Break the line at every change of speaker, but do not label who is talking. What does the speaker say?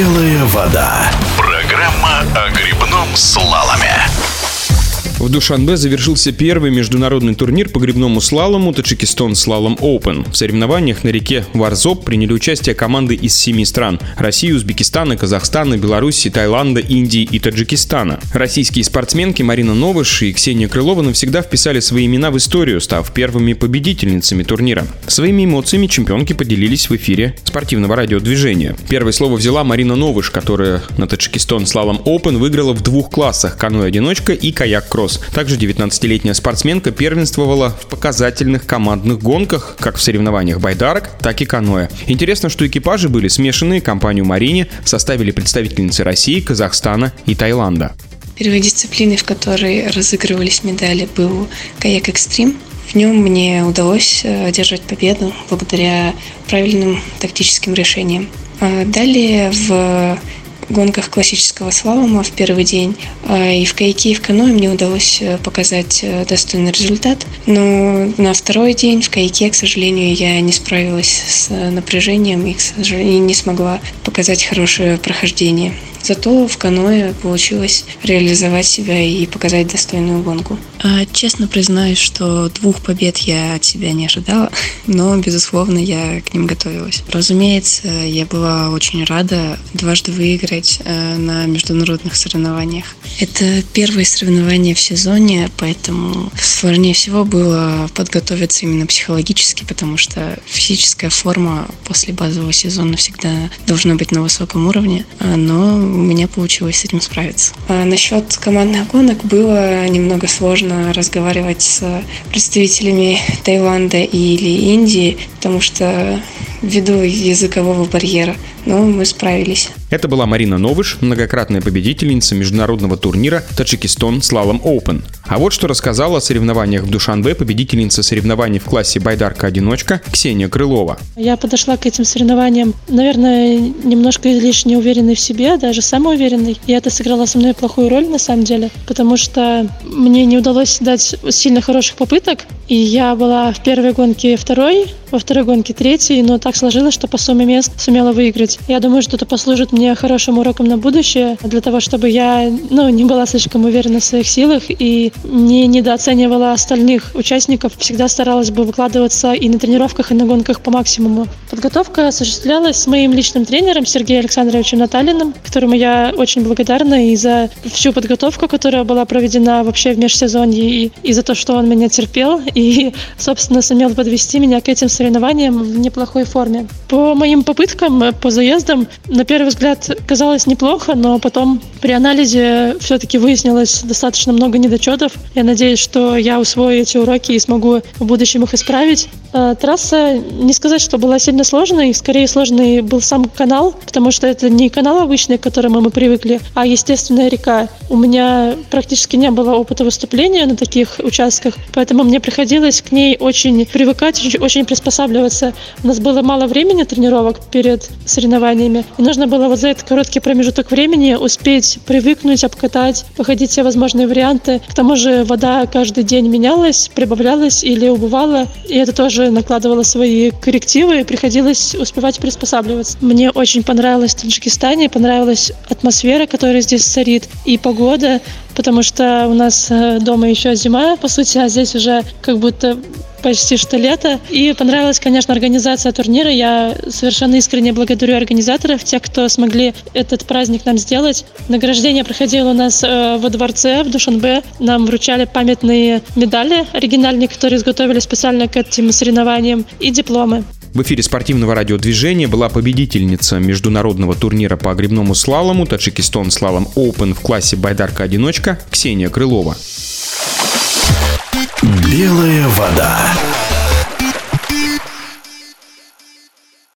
Белая вода. Программа о грибном слаломе.
В Душанбе завершился первый международный турнир по грибному слалому Таджикистан Слалом Open. В соревнованиях на реке Варзоп приняли участие команды из семи стран – России, Узбекистана, Казахстана, Беларуси, Таиланда, Индии и Таджикистана. Российские спортсменки Марина Новыш и Ксения Крылова навсегда вписали свои имена в историю, став первыми победительницами турнира. Своими эмоциями чемпионки поделились в эфире спортивного радиодвижения. Первое слово взяла Марина Новыш, которая на Таджикистан Слалом Open выиграла в двух классах – каноэ-одиночка и каяк-кросс. Кросс. Также 19-летняя спортсменка первенствовала в показательных командных гонках, как в соревнованиях байдарок, так и каноэ. Интересно, что экипажи были смешанные, компанию «Марине» составили представительницы России, Казахстана и Таиланда.
Первой дисциплиной, в которой разыгрывались медали, был каяк экстрим. В нем мне удалось э, одержать победу благодаря правильным тактическим решениям. А далее в гонках классического слалома в первый день. А, и в каяке, и в каноэ мне удалось э, показать э, достойный результат. Но на второй день в каяке, к сожалению, я не справилась с напряжением и, к сожалению, не смогла показать хорошее прохождение. Зато в каноэ получилось реализовать себя и показать достойную гонку. А, честно признаюсь, что двух побед я от себя не ожидала, но, безусловно, я к ним готовилась. Разумеется, я была очень рада дважды выиграть э, на международных соревнованиях. Это первые соревнования в сезоне, поэтому сложнее всего было подготовиться именно психологически, потому что физическая форма после базового сезона всегда должна быть на высоком уровне, а, но меня получилось с этим справиться. А насчет командных гонок было немного сложно разговаривать с представителями Таиланда или Индии, потому что ввиду языкового барьера, но мы справились.
Это была Марина Новыш, многократная победительница международного турнира Таджикистан Слалом Open. А вот что рассказала о соревнованиях в Душанбе победительница соревнований в классе байдарка-одиночка Ксения Крылова.
Я подошла к этим соревнованиям, наверное, немножко излишне уверенной в себе, даже самоуверенной. И это сыграло со мной плохую роль на самом деле, потому что мне не удалось дать сильно хороших попыток. И я была в первой гонке второй, во второй гонке третий, но так сложилось, что по сумме мест сумела выиграть. Я думаю, что это послужит мне хорошим уроком на будущее, для того, чтобы я ну, не была слишком уверена в своих силах и не недооценивала остальных участников. Всегда старалась бы выкладываться и на тренировках, и на гонках по максимуму. Подготовка осуществлялась с моим личным тренером Сергеем Александровичем Наталиным, которому я очень благодарна и за всю подготовку, которая была проведена вообще в межсезонье, и, и за то, что он меня терпел и, собственно, сумел подвести меня к этим соревнованиям в неплохой форме. По моим попыткам, по заездам, на первый взгляд казалось неплохо, но потом при анализе все-таки выяснилось достаточно много недочетов. Я надеюсь, что я усвою эти уроки и смогу в будущем их исправить. А, трасса, не сказать, что была сильно сложной, скорее сложный был сам канал, потому что это не канал обычный, к которому мы привыкли, а естественная река. У меня практически не было опыта выступления на таких участках, поэтому мне приходилось к ней очень привыкать, очень приспосабливаться. У нас было мало времени тренировок перед соревнованиями, и нужно было вот за этот короткий промежуток времени успеть привыкнуть, обкатать, походить все возможные варианты. К тому же вода каждый день менялась, прибавлялась или убывала, и это тоже накладывала свои коррективы и приходилось успевать приспосабливаться. Мне очень понравилось в Таджикистане, понравилась атмосфера, которая здесь царит, и погода, потому что у нас э, дома еще зима, по сути, а здесь уже как будто почти что лето. И понравилась, конечно, организация турнира. Я совершенно искренне благодарю организаторов, тех, кто смогли этот праздник нам сделать. Награждение проходило у нас э, во дворце в Душанбе. Нам вручали памятные медали оригинальные, которые изготовили специально к этим соревнованиям, и дипломы.
В эфире спортивного радиодвижения была победительница международного турнира по грибному слалому Таджикистан Слалом Open в классе байдарка-одиночка Ксения Крылова.
Белая вода.